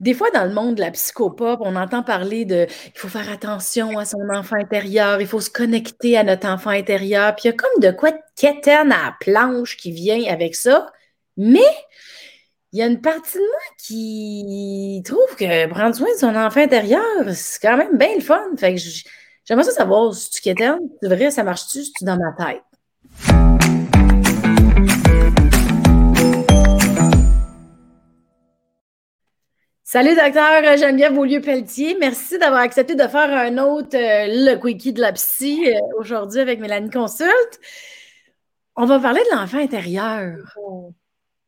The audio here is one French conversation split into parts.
des fois, dans le monde de la psychopop, on entend parler de il faut faire attention à son enfant intérieur, il faut se connecter à notre enfant intérieur. Puis il y a comme de quoi de quétaine à la planche qui vient avec ça. Mais il y a une partie de moi qui trouve que prendre soin de son enfant intérieur, c'est quand même bien le fun. Fait que j'aimerais ça savoir si tu quétaines, c'est vrai, ça marche-tu, tu dans ma tête? Salut, docteur Geneviève Beaulieu-Pelletier. Merci d'avoir accepté de faire un autre euh, Le Quickie de la psy euh, aujourd'hui avec Mélanie Consulte. On va parler de l'enfant intérieur.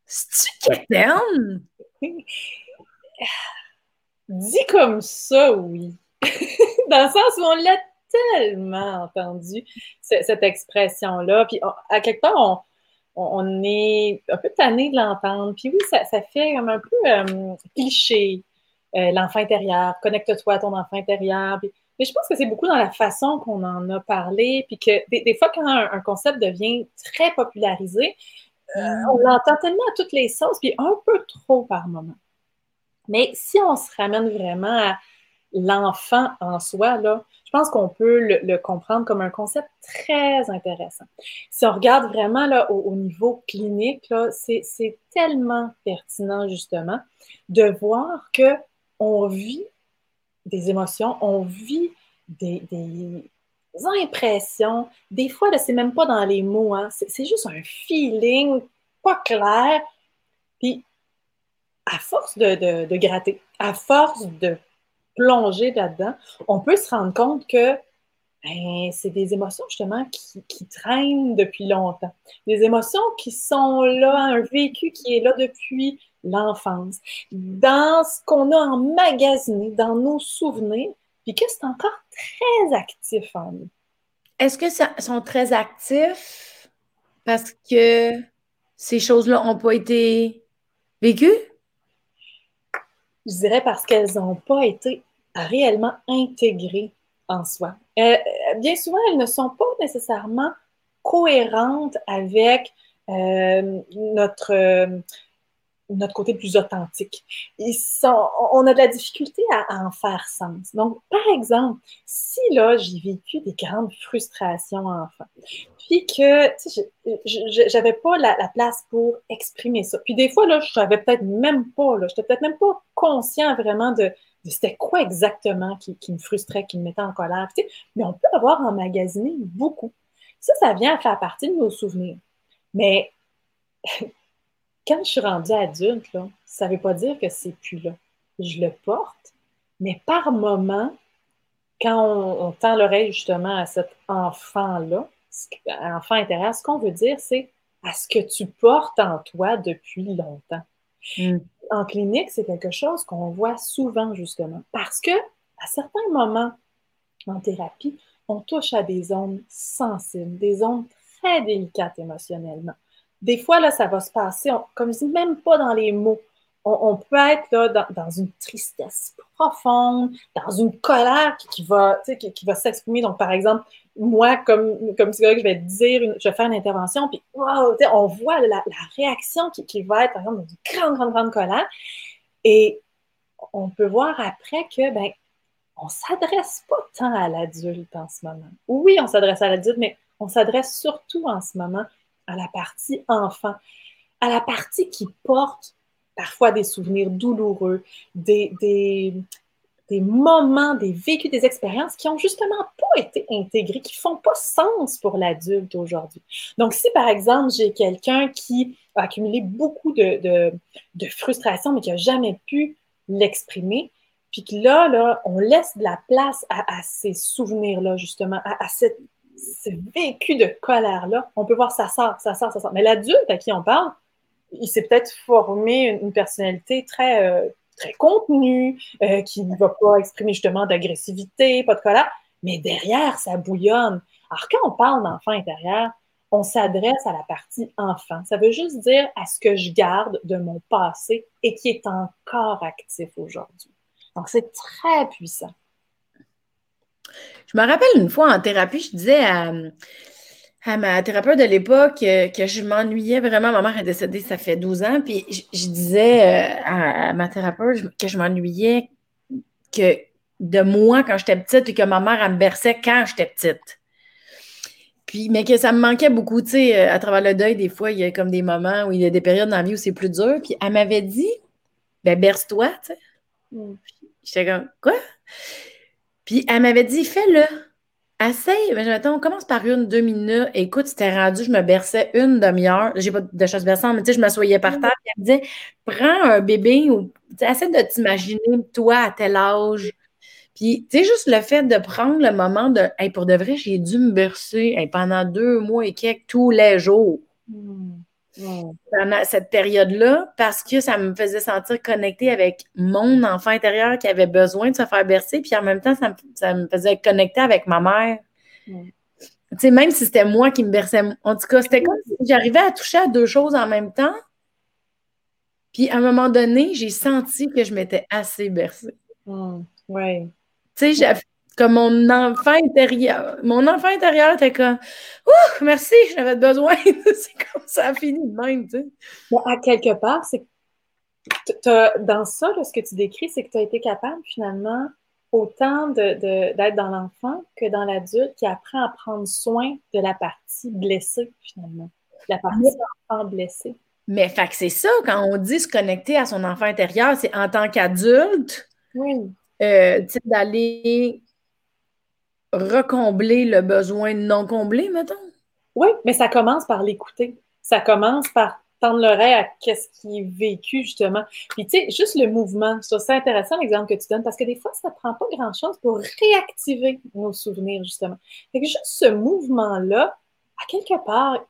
C'est-tu? Dit comme ça, oui. Dans le sens où on l'a tellement entendu, cette expression-là. Puis, à quelque part, on, on est un peu tanné de l'entendre. Puis oui, ça, fait comme un peu euh, cliché, euh, l'enfant intérieur, connecte-toi à ton enfant intérieur. mais je pense que c'est beaucoup dans la façon qu'on en a parlé, puis que des, fois, quand un, concept devient très popularisé, euh, on l'entend tellement à toutes les sauces, puis un peu trop par moment. Mais si on se ramène vraiment à l'enfant en soi, là, je pense qu'on peut le, comprendre comme un concept très intéressant. Si on regarde vraiment là, au, niveau clinique, c'est tellement pertinent justement de voir que on vit des émotions, on vit des, impressions. Des fois, c'est même pas dans les mots, hein. c'est juste un feeling pas clair. Puis, à force de gratter, à force de plonger là-dedans, on peut se rendre compte que ben, c'est des émotions justement qui, traînent depuis longtemps. Des émotions qui sont là, un vécu qui est là depuis l'enfance, dans ce qu'on a emmagasiné, dans nos souvenirs, puis que c'est encore très actif en nous. Est-ce que ça sont très actifs parce que ces choses-là n'ont pas été vécues? Je dirais parce qu'elles n'ont pas été réellement intégrées en soi. Euh, bien souvent, elles ne sont pas nécessairement cohérentes avec euh, notre, notre côté plus authentique. On a de la difficulté à, en faire sens. Donc, par exemple, si là, j'ai vécu des grandes frustrations enfant, puis que je n'avais pas la, la, place pour exprimer ça. Puis des fois, là, je savais peut-être même pas, là, j'étais peut-être même pas conscient vraiment de, c'était quoi exactement qui, me frustrait, qui me mettait en colère? mais on peut avoir emmagasiné beaucoup. Ça, ça vient à faire partie de nos souvenirs. Mais quand je suis rendue adulte, ça ne veut pas dire que c'est plus là. Je le porte, mais par moment, quand on, tend l'oreille justement à cet enfant-là, enfant intérieur, ce qu'on veut dire, c'est à ce que tu portes en toi depuis longtemps. Mm en clinique, c'est quelque chose qu'on voit souvent, justement, parce que à certains moments en thérapie, on touche à des zones sensibles, des zones très délicates émotionnellement. Des fois, là, ça va se passer, comme je même pas dans les mots on, peut être là, dans, une tristesse profonde, dans une colère qui, va, qui, va s'exprimer. Donc, par exemple, moi, comme, comme psychologue, je vais dire, je vais faire une intervention, puis on voit la, réaction qui, va être, par exemple, une grande, grande, grande colère. Et on peut voir après que, ben, on ne s'adresse pas tant à l'adulte en ce moment. Oui, on s'adresse à l'adulte, mais on s'adresse surtout en ce moment à la partie enfant, à la partie qui porte parfois des souvenirs douloureux, des, des, moments, des vécus, des expériences qui n'ont justement pas été intégrés, qui ne font pas sens pour l'adulte aujourd'hui. Donc, si par exemple, j'ai quelqu'un qui a accumulé beaucoup de, de, frustration, mais qui n'a jamais pu l'exprimer, puis que là, là, on laisse de la place à, ces souvenirs-là, justement, à, cette, ce vécu de colère-là, on peut voir ça sort, ça sort, ça sort. Mais l'adulte à qui on parle, il s'est peut-être formé une, personnalité très, euh, très contenue, euh, qui ne va pas exprimer justement d'agressivité, pas de colère, mais derrière, ça bouillonne. Alors, quand on parle d'enfant intérieur, on s'adresse à la partie enfant. Ça veut juste dire à ce que je garde de mon passé et qui est encore actif aujourd'hui. Donc, c'est très puissant. Je me rappelle une fois en thérapie, je disais à, à ma thérapeute de l'époque euh, que je m'ennuyais vraiment. Ma mère est décédée, ça fait 12 ans. Puis je, disais euh, à, ma thérapeute que je m'ennuyais que de moi quand j'étais petite et que ma mère, elle me berçait quand j'étais petite. Puis, mais que ça me manquait beaucoup, tu sais, euh, à travers le deuil, des fois, il y a comme des moments où il y a des périodes dans la vie où c'est plus dur. Puis elle m'avait dit, ben berce-toi, tu sais. Mm. J'étais comme, quoi? Puis elle m'avait dit, fais-le. Essaye, mais on commence par une, deux minutes. Écoute, c'était rendu, je me berçais une demi-heure. J'ai pas de choses berçantes, mais tu sais, je m'assoyais par terre. elle me disait, prends un bébé ou essaie de t'imaginer, toi, à tel âge. Puis, tu sais, juste le fait de prendre le moment de, hey, pour de vrai, j'ai dû me bercer pendant deux mois et quelques, tous les jours. Pendant cette période-là parce que ça me faisait sentir connectée avec mon enfant intérieur qui avait besoin de se faire bercer, puis en même temps, ça me, faisait connecter avec ma mère. Tu sais, même si c'était moi qui me berçais. En tout cas, c'était comme si j'arrivais à toucher à deux choses en même temps. Puis à un moment donné, j'ai senti que je m'étais assez bercée. Ouais. Tu sais, comme mon enfant intérieur. Mon enfant intérieur était comme Ouh, merci, j'avais besoin. c'est comme ça a fini de même, tu sais. à quelque part, c'est dans ça, ce que tu décris, c'est que tu as été capable finalement autant d'être de, dans l'enfant que dans l'adulte qui apprend à prendre soin de la partie blessée, finalement. La partie enfant blessé. Mais fait que c'est ça, quand on dit se connecter à son enfant intérieur, c'est en tant qu'adulte. Oui. Euh, d'aller recombler le besoin non comblé, mettons? Oui, mais ça commence par l'écouter. Ça commence par tendre l'oreille à qu'est-ce qui est vécu, justement. Puis, tu sais, juste le mouvement, ça intéressant l'exemple que tu donnes, parce que des fois, ça ne prend pas grand-chose pour réactiver nos souvenirs, justement. Fait que juste ce mouvement-là, à quelque part,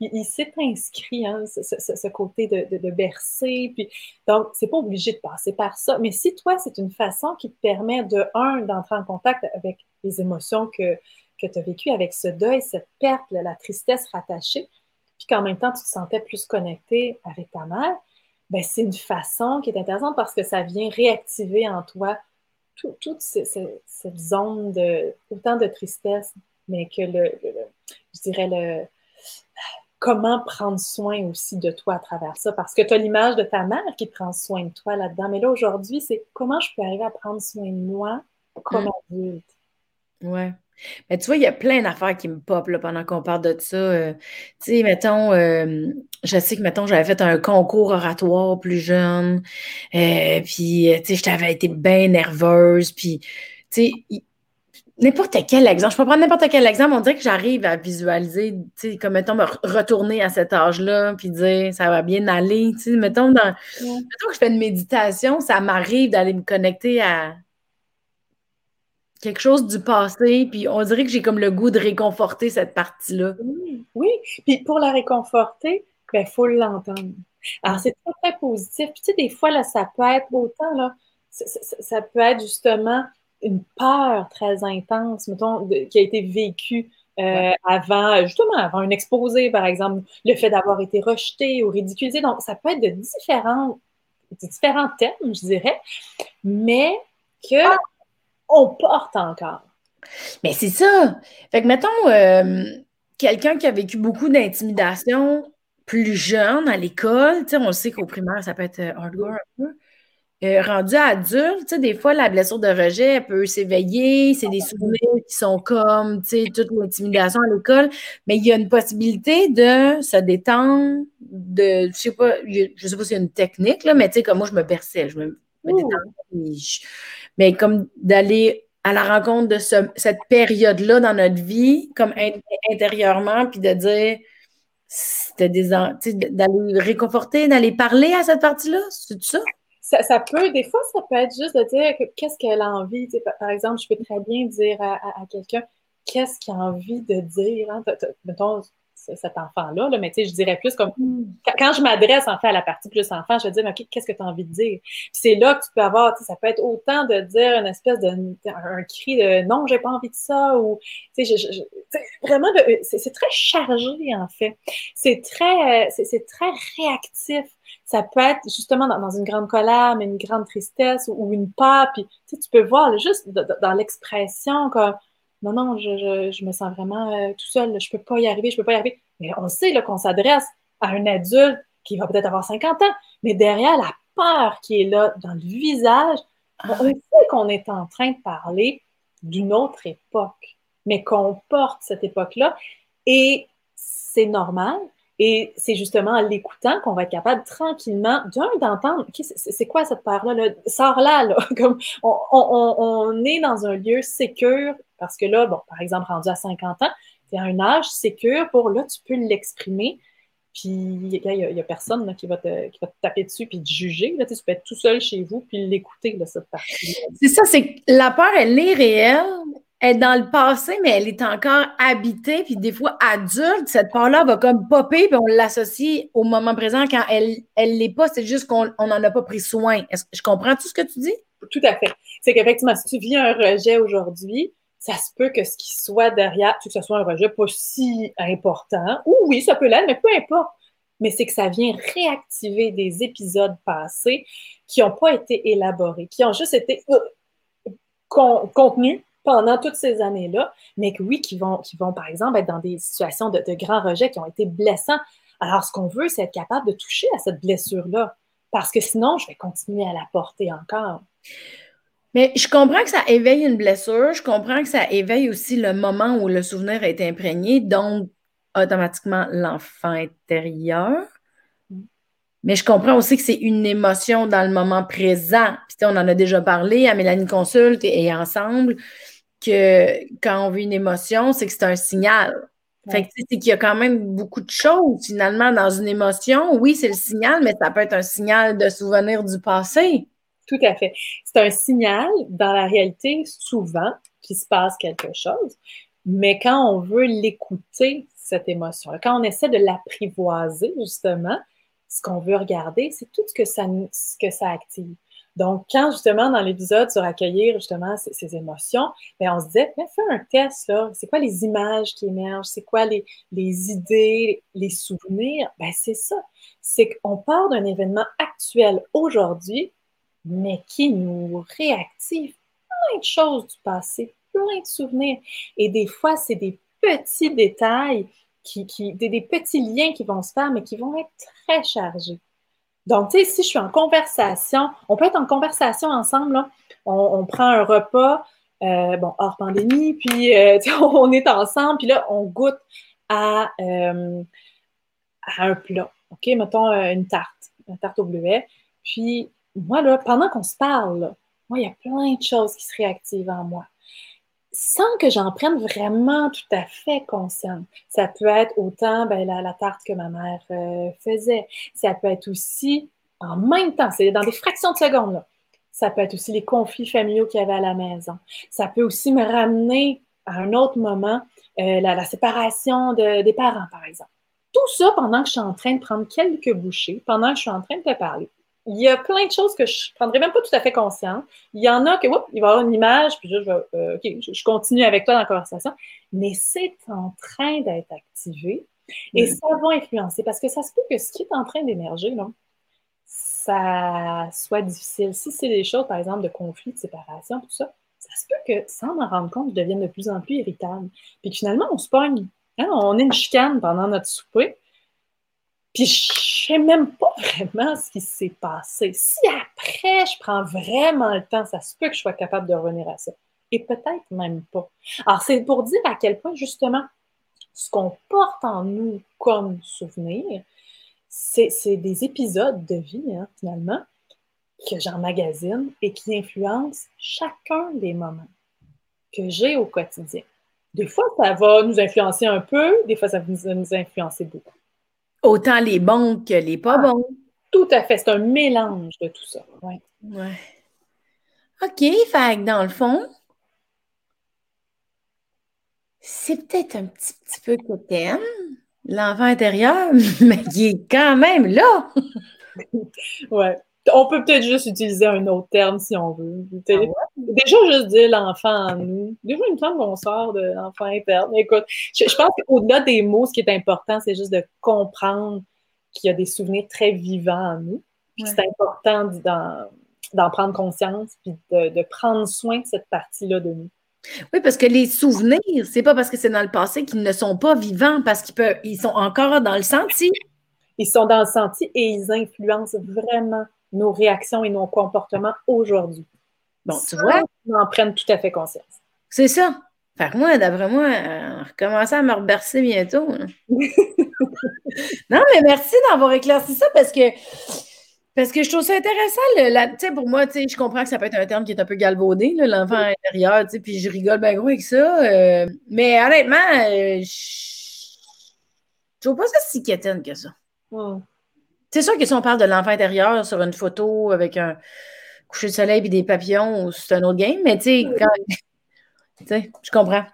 il, s'est inscrit, hein, ce, côté de, de, bercer. Puis, donc, c'est pas obligé de passer par ça. Mais si toi, c'est une façon qui te permet de, un, d'entrer en contact avec les émotions que, que tu as vécues, avec ce deuil, cette perte, la tristesse rattachée, puis qu'en même temps, tu te sentais plus connecté avec ta mère, ben, c'est une façon qui est intéressante parce que ça vient réactiver en toi toute cette zone de autant de tristesse, mais que le je dirais le, comment prendre soin aussi de toi à travers ça? Parce que tu as l'image de ta mère qui prend soin de toi là-dedans. Mais là, aujourd'hui, c'est comment je peux arriver à prendre soin de moi comme mm. adulte? Ouais. Mais tu vois, il y a plein d'affaires qui me pop là, pendant qu'on parle de ça. Euh, tu sais, mettons, euh, je sais que, mettons, j'avais fait un concours oratoire plus jeune. Euh, puis, tu sais, je t'avais été bien nerveuse. Puis, tu sais, n'importe quel exemple. Je peux prendre n'importe quel exemple. On dirait que j'arrive à visualiser, tu sais, comme mettons, me retourner à cet âge-là, puis dire ça va bien aller. Tu sais, mettons, dans, mettons que je fais une méditation, ça m'arrive d'aller me connecter à quelque chose du passé, puis on dirait que j'ai comme le goût de réconforter cette partie-là. Oui, puis pour la réconforter, il ben, faut l'entendre. Alors, c'est très, très positif. Puis, tu sais, des fois, là, ça peut être autant, là, ça peut être justement une peur très intense, mettons, qui a été vécue euh, avant, justement, avant un exposé, par exemple, le fait d'avoir été rejeté ou ridiculisé. Donc, ça peut être de différents, différents thèmes, je dirais, mais que ah! on porte encore. Mais c'est ça. Fait que, mettons, euh, quelqu'un qui a vécu beaucoup d'intimidation plus jeune à l'école, on sait qu'au primaire, ça peut être euh, hardcore un peu. Euh, rendu adulte, tu sais, des fois, la blessure de rejet, peut s'éveiller. C'est des souvenirs qui sont comme, tu sais, toute l'intimidation à l'école. Mais il y a une possibilité de se détendre, de, je sais pas, je sais pas s'il y a une technique, là, mais tu sais, comme moi, je me berçais, je me, mais comme d'aller à la rencontre de cette période-là dans notre vie, comme intérieurement, puis de dire, d'aller réconforter, d'aller parler à cette partie-là, c'est ça? Ça, peut, des fois, ça peut être juste de dire qu'est-ce qu'elle a envie. par exemple, je peux très bien dire à, quelqu'un qu'est-ce qu'il a envie de dire. Hein? Mettons, cet enfant-là, là, mais tu sais, je dirais plus comme hmm. quand je m'adresse en fait à la partie plus enfant, je vais dire qu'est-ce que tu as envie de dire? c'est là que tu peux avoir, ça peut être autant de dire une espèce de un, cri de non, j'ai pas envie de ça ou tu sais, vraiment c'est très chargé en fait. C'est très c'est très réactif ça peut être justement dans, une grande colère, mais une grande tristesse ou, une peur. Puis tu peux voir juste dans l'expression comme non, non, je, me sens vraiment euh, tout seul, je peux pas y arriver, je peux pas y arriver. Mais on sait qu'on s'adresse à un adulte qui va peut-être avoir 50 ans, mais derrière la peur qui est là dans le visage, on sait qu'on est en train de parler d'une autre époque, mais qu'on porte cette époque-là. Et c'est normal. Et c'est justement en l'écoutant qu'on va être capable tranquillement, d'un, d'entendre, c'est quoi cette peur-là? Là? Sors là, là. Comme on, est dans un lieu sécure, parce que là, bon, par exemple, rendu à 50 ans, c'est un âge sécure pour là, tu peux l'exprimer. Puis il n'y a, personne qui, va te, qui va te taper dessus puis te juger. Là, tu peux être tout seul chez vous puis l'écouter, cette partie. C'est ça, c'est la peur, elle est réelle, elle est dans le passé, mais elle est encore habitée. Puis des fois, adulte, cette peur-là va comme popper, puis on l'associe au moment présent quand elle ne l'est pas. C'est juste qu'on n'en a pas pris soin. Je comprends tout ce que tu dis? Tout à fait. C'est qu'effectivement, si tu vis un rejet aujourd'hui, ça se peut que ce qui soit derrière, que ce soit un rejet pas si important, ou oui, ça peut l'être, mais peu importe. Mais c'est que ça vient réactiver des épisodes passés qui n'ont pas été élaborés, qui ont juste été euh, contenus pendant toutes ces années-là, mais que oui, qui vont, qui vont, par exemple, être dans des situations de, de grands rejets qui ont été blessants. Alors, ce qu'on veut, c'est être capable de toucher à cette blessure-là, parce que sinon, je vais continuer à la porter encore. Mais je comprends que ça éveille une blessure, je comprends que ça éveille aussi le moment où le souvenir a été imprégné, donc automatiquement l'enfant intérieur. Mais je comprends aussi que c'est une émotion dans le moment présent. Puis, on en a déjà parlé à Mélanie Consulte et, ensemble que quand on vit une émotion, c'est que c'est un signal. Fait que c'est qu'il y a quand même beaucoup de choses finalement dans une émotion. Oui, c'est le signal, mais ça peut être un signal de souvenir du passé. Tout à fait. C'est un signal, dans la réalité, souvent, qu'il se passe quelque chose, mais quand on veut l'écouter, cette émotion, quand on essaie de l'apprivoiser, justement, ce qu'on veut regarder, c'est tout ce que ça, ce que ça active. Donc, quand justement, dans l'épisode sur accueillir justement ces, émotions, bien, on se disait, fais un test, là. C'est quoi les images qui émergent? C'est quoi les, les idées, les souvenirs? Ben, c'est ça. C'est qu'on part d'un événement actuel aujourd'hui, mais qui nous réactive plein de choses du passé, plein de souvenirs. Et des fois, c'est des petits détails, qui, qui des, petits liens qui vont se faire, mais qui vont être très chargés. Donc, tu sais, si je suis en conversation, on peut être en conversation ensemble, là. On, prend un repas, euh, bon, hors pandémie, puis euh, on est ensemble, puis là, on goûte à, euh, un plat. OK, mettons une tarte, une tarte au bleuet. Puis moi, là, pendant qu'on se parle, moi, il y a plein de choses qui se réactivent en moi. Sans que j'en prenne vraiment tout à fait conscience. Ça peut être autant ben, la, tarte que ma mère euh, faisait. Ça peut être aussi, en même temps, c'est dans des fractions de secondes. Ça peut être aussi les conflits familiaux qu'il y avait à la maison. Ça peut aussi me ramener à un autre moment, euh, la, séparation des parents, par exemple. Tout ça pendant que je suis en train de prendre quelques bouchées, pendant que je suis en train de te parler il y a plein de choses que je ne prendrais même pas tout à fait conscience. Il y en a que, il va y avoir une image, puis je, je, euh, je, continue avec toi dans la conversation, mais c'est en train d'être activé et ça va influencer parce que ça se peut que ce qui est en train d'émerger, ça soit difficile. Si c'est des choses, par exemple, de conflit, de séparation, tout ça, ça se peut que, sans m'en rendre compte, je devienne de plus en plus irritable. Puis finalement, on se pogne. Hein, on est une chicane pendant notre souper. Puis je sais même pas vraiment ce qui s'est passé. Si après, je prends vraiment le temps, ça se peut que je sois capable de revenir à ça. Et peut-être même pas. Alors, c'est pour dire à quel point, justement, ce qu'on porte en nous comme souvenir, c'est des épisodes de vie, hein, finalement, que j'emmagasine et qui influencent chacun des moments que j'ai au quotidien. Des fois, ça va nous influencer un peu, des fois, ça va nous influencer beaucoup. Autant les bons que les pas ah, bons. Tout à fait. C'est un mélange de tout ça. Ouais. ouais. OK. Fait dans le fond, c'est peut-être un petit, petit peu que t'aimes, l'enfant intérieur, mais qui est quand même là. ouais. On peut peut-être juste utiliser un autre terme si on veut. Ah déjà, juste dire l'enfant en nous. Déjà, me semble qu'on sort de l'enfant interne. Écoute, je, pense qu'au-delà des mots, ce qui est important, c'est juste de comprendre qu'il y a des souvenirs très vivants en nous. Puis c'est important d'en prendre conscience, puis de, prendre soin de cette partie-là de nous. Oui, parce que les souvenirs, c'est pas parce que c'est dans le passé qu'ils ne sont pas vivants, parce qu'ils peuvent, ils sont encore dans le senti. Ils sont dans le senti et ils influencent vraiment nos réactions et nos comportements aujourd'hui. Bon, tu vois? On en prenne tout à fait conscience. C'est ça. Fait que moi, d'après moi, euh, recommencer à me rebercer bientôt. non, mais merci d'avoir éclairci ça parce que parce que je trouve ça intéressant. pour moi, je comprends que ça peut être un terme qui est un peu galvaudé, l'enfant intérieur, puis je rigole bien gros avec ça. Euh, mais honnêtement, euh, je trouve pas ça si quétaine que ça. C'est sûr que si on parle de l'enfant intérieur sur une photo avec un coucher de soleil et des papillons, c'est un autre game, mais tu sais, je comprends.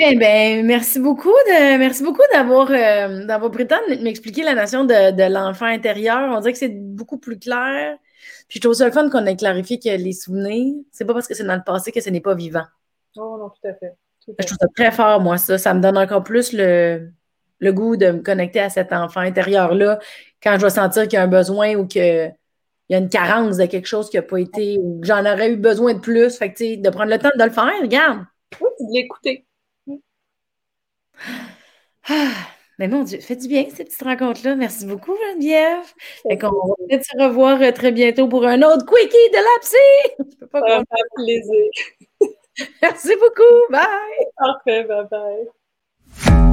Eh ben, merci beaucoup de, merci beaucoup d'avoir, euh, d'avoir pris le temps de m'expliquer la notion de, l'enfant intérieur. On dirait que c'est beaucoup plus clair. Puis je trouve ça le fun qu'on ait clarifié que les souvenirs, c'est pas parce que c'est dans le passé que ce n'est pas vivant. Oh non, tout à fait. Je trouve ça très fort, moi, ça. Ça me donne encore plus le, le goût de me connecter à cet enfant intérieur-là quand je vais sentir qu'il y a un besoin ou qu'il y a une carence de quelque chose qui n'a pas été, ou que j'en aurais eu besoin de plus. Fait que, de prendre le temps de le faire, regarde. Oui, de l'écouter. Ah, mais mon Dieu, fait du bien ces petites rencontres-là. Merci beaucoup, Geneviève. Fait qu'on va peut-être se revoir euh, très bientôt pour un autre quickie de la psy. Je peux pas Ça plaisir. Merci beaucoup. Bye. Parfait, bye bye.